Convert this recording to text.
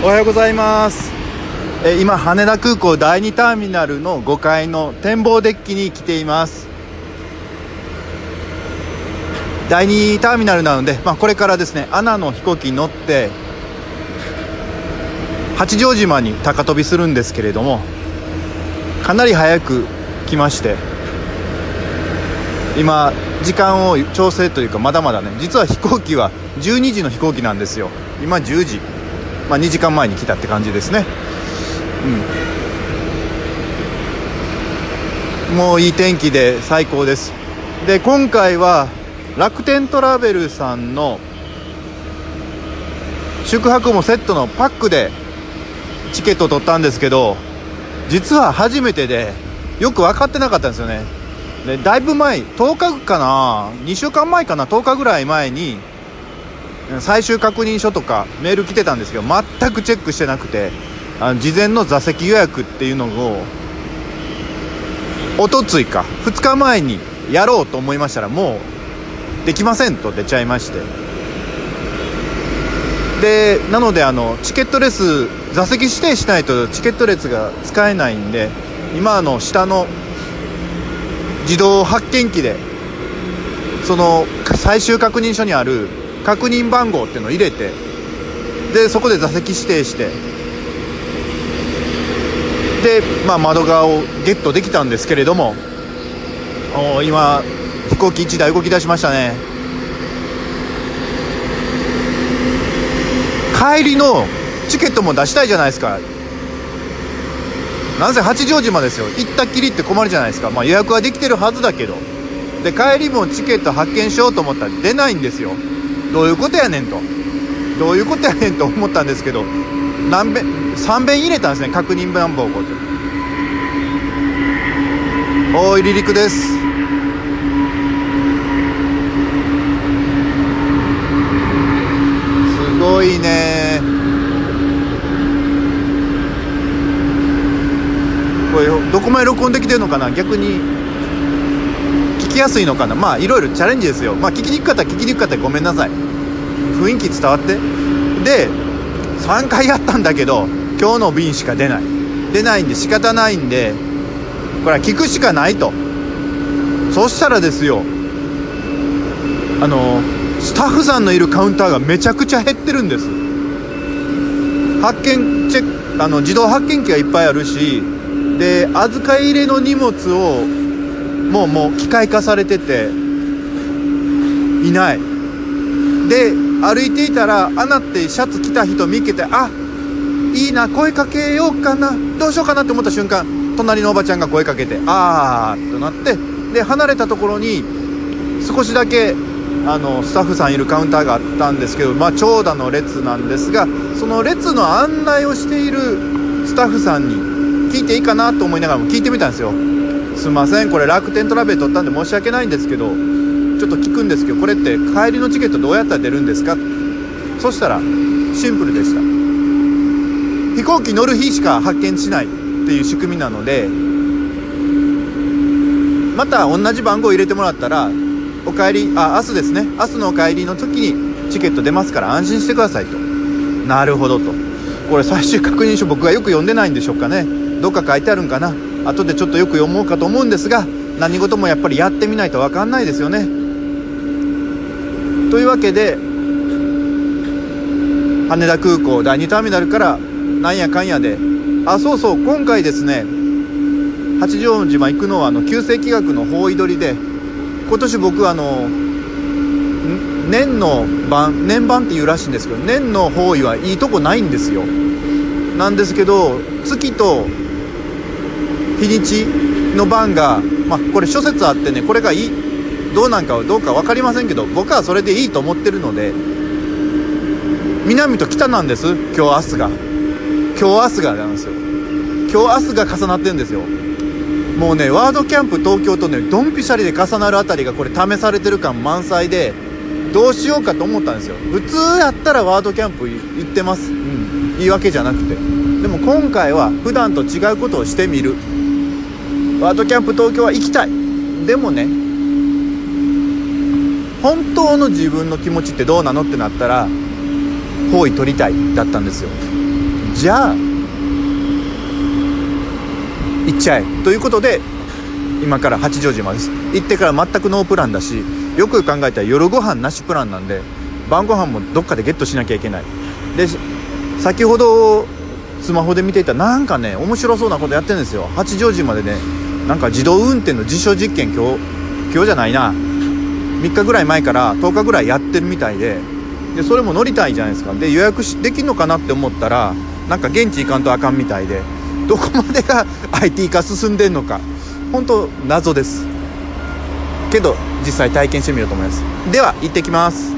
おはようございます。え今羽田空港第2ターミナルの5階の展望デッキに来ています。第2ターミナルなので、まあ、これからですねアナの飛行機に乗って八丈島に高飛びするんですけれどもかなり早く来まして今時間を調整というかまだまだね実は飛行機は12時の飛行機なんですよ。今10時。まあ2時間前に来たって感じですね。うん。もういい天気で最高です。で今回は楽天トラベルさんの宿泊もセットのパックでチケット取ったんですけど実は初めてでよく分かってなかったんですよね。でだいぶ前10日かな？2週間前かな？10日ぐらい前に最終確認書とかメール来てたんですけど全くチェックしてなくてあの事前の座席予約っていうのをおとついか2日前にやろうと思いましたらもうできませんと出ちゃいまして。でなのであのチケットレス座席指定しないとチケット列が使えないんで今あの下の自動発券機でその最終確認書にある確認番号っていうのを入れてでそこで座席指定してで、まあ、窓側をゲットできたんですけれどもお今飛行機1台動き出しましたね。帰りのチケットも出したいじゃないですか。なんせ八丈島ですよ。行ったっきりって困るじゃないですか、まあ、予約はできてるはずだけど。で帰りもチケット発券しようと思ったら出ないんですよ。どういうことやねんと。どういうことやねんと思ったんですけど何べ3遍入れたんですね確認番号をおい離陸です。すごいね。これどこまで録音できてるのかな？逆に。きやすいのかな？まあいろいろチャレンジですよ。まあ聞きにくかったら聞きにくかったらごめんなさい。雰囲気伝わって。で3回やったんだけど今日の便しか出ない。出ないんで仕方ないんでこれは聞くしかないと。そしたらですよあのスタッフさんのいるカウンターがめちゃくちゃ減ってるんです。発見チェックあの自動発見機がいっぱいあるしで預かり入れの荷物をもうもう機械化されてていない。で歩いていたらアナってシャツ着た人見っけてあいいな声かけようかなどうしようかなって思った瞬間隣のおばちゃんが声かけてあーとなってで離れたところに少しだけあのスタッフさんいるカウンターがあったんですけど、まあ、長蛇の列なんですがその列の案内をしているスタッフさんに聞いていいかなと思いながらも聞いてみたんですよ。すいません。これ楽天トラベル取ったんで申し訳ないんですけどちょっと聞くんですけどこれって帰りのチケットどうやったら出るんですか？そしたらシンプルでした。飛行機乗る日しか発見しないっていう仕組みなのでまた同じ番号入れてもらったらお帰りあ明日ですね。明日のお帰りの時にチケット出ますから安心してくださいと。なるほどと。これ最終確認書僕がよく読んでないんでしょうかね。どっか書いてあるんかな。後でちょっとよく読もうかと思うんですが何事もやっぱりやってみないと分かんないですよね。というわけで羽田空港第2ターミナルからなんやかんやであそうそう今回ですね八丈島行くのはあの旧世紀学の方位取りで今年僕あの年の番年番っていうらしいんですけど年の方位はいいとこないんですよ。なんですけど月と日にちの番がまあこれ諸説あってねこれがいいどうなんかどうか分かりませんけど僕はそれでいいと思ってるので南と北なんです今日明日が。今日明日がなんですよ。今日明日が重なってるんですよ。もうねワードキャンプ東京とねドンピシャリで重なるあたりがこれ試されてる感満載でどうしようかと思ったんですよ。普通やったらワードキャンプ行ってます。うん。言い訳じゃなくて。でも今回は普段と違うことをしてみる。ワードキャンプ東京は行きたい。でもね本当の自分の気持ちってどうなのってなったら方位取りたいだったんですよ。じゃあ行っちゃえ。ということで今から八丈島です。行ってから全くノープランだしよく考えたら夜ご飯なしプランなんで晩ご飯もどっかでゲットしなきゃいけない。で先ほどスマホで見ていたなんかね面白そうなことやってるんですよ。八丈島でねなんか自動運転の実証実験今日今日じゃないな。3日ぐらい前から10日ぐらいやってるみたいで。でそれも乗りたいじゃないですか。で予約しできんのかなって思ったらなんか現地行かんとあかんみたいで。どこまでが IT 化進んでんのか。本当謎です。けど実際体験してみようと思います。では行ってきます。